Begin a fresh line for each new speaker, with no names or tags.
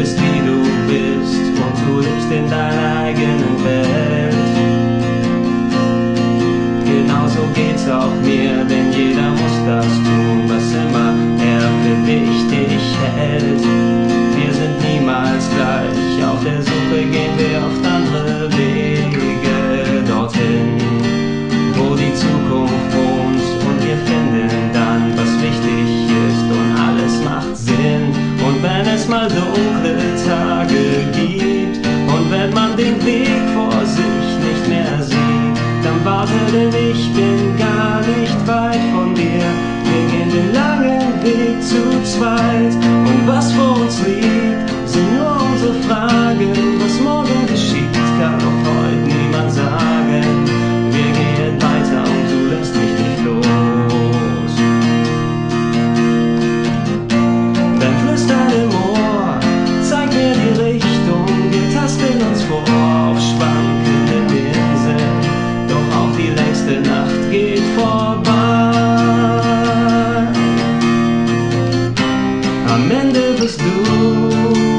Bist wie du bist und du lebst in deiner eigenen Welt. Genauso geht's auch mir, denn jeder muss das tun, was immer er für wichtig hält. Wir sind niemals gleich, auf der Suche gehen wir oft andere Wege dorthin, wo die Zukunft wohnt und wir finden dann, was wichtig ist und alles macht Sinn. Und wenn es mal dunkle warte, denn ich bin gar nicht weit von dir. Wir gehen den langen Weg zu zweit und was vor uns liegt, sind nur unsere Fragen. Was morgen geschieht, kann auch heute niemand sagen. Wir gehen weiter und du lässt mich nicht los. Dann flüstert im Ohr, zeig mir die Richtung, Am Ende bist du